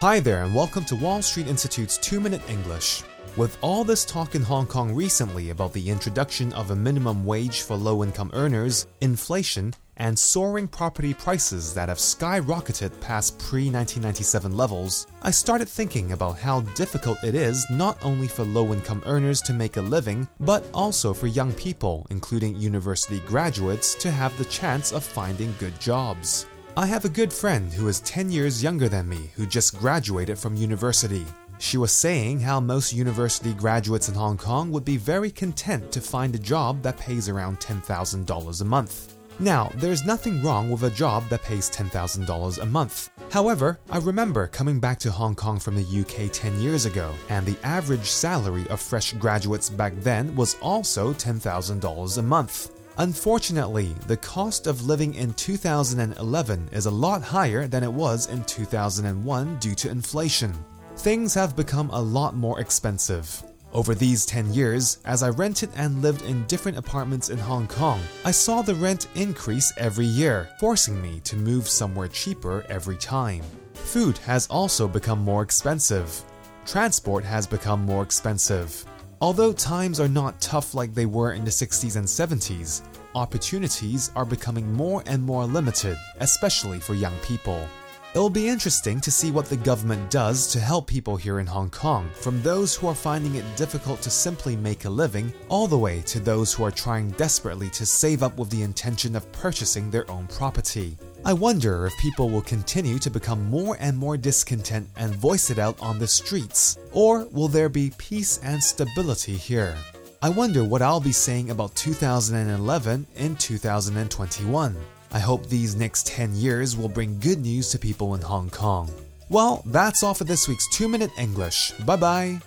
Hi there, and welcome to Wall Street Institute's 2 Minute English. With all this talk in Hong Kong recently about the introduction of a minimum wage for low income earners, inflation, and soaring property prices that have skyrocketed past pre 1997 levels, I started thinking about how difficult it is not only for low income earners to make a living, but also for young people, including university graduates, to have the chance of finding good jobs. I have a good friend who is 10 years younger than me who just graduated from university. She was saying how most university graduates in Hong Kong would be very content to find a job that pays around $10,000 a month. Now, there's nothing wrong with a job that pays $10,000 a month. However, I remember coming back to Hong Kong from the UK 10 years ago, and the average salary of fresh graduates back then was also $10,000 a month. Unfortunately, the cost of living in 2011 is a lot higher than it was in 2001 due to inflation. Things have become a lot more expensive. Over these 10 years, as I rented and lived in different apartments in Hong Kong, I saw the rent increase every year, forcing me to move somewhere cheaper every time. Food has also become more expensive. Transport has become more expensive. Although times are not tough like they were in the 60s and 70s, opportunities are becoming more and more limited, especially for young people. It'll be interesting to see what the government does to help people here in Hong Kong, from those who are finding it difficult to simply make a living, all the way to those who are trying desperately to save up with the intention of purchasing their own property. I wonder if people will continue to become more and more discontent and voice it out on the streets, or will there be peace and stability here? I wonder what I'll be saying about 2011 in 2021. I hope these next 10 years will bring good news to people in Hong Kong. Well, that's all for this week's 2 Minute English. Bye bye.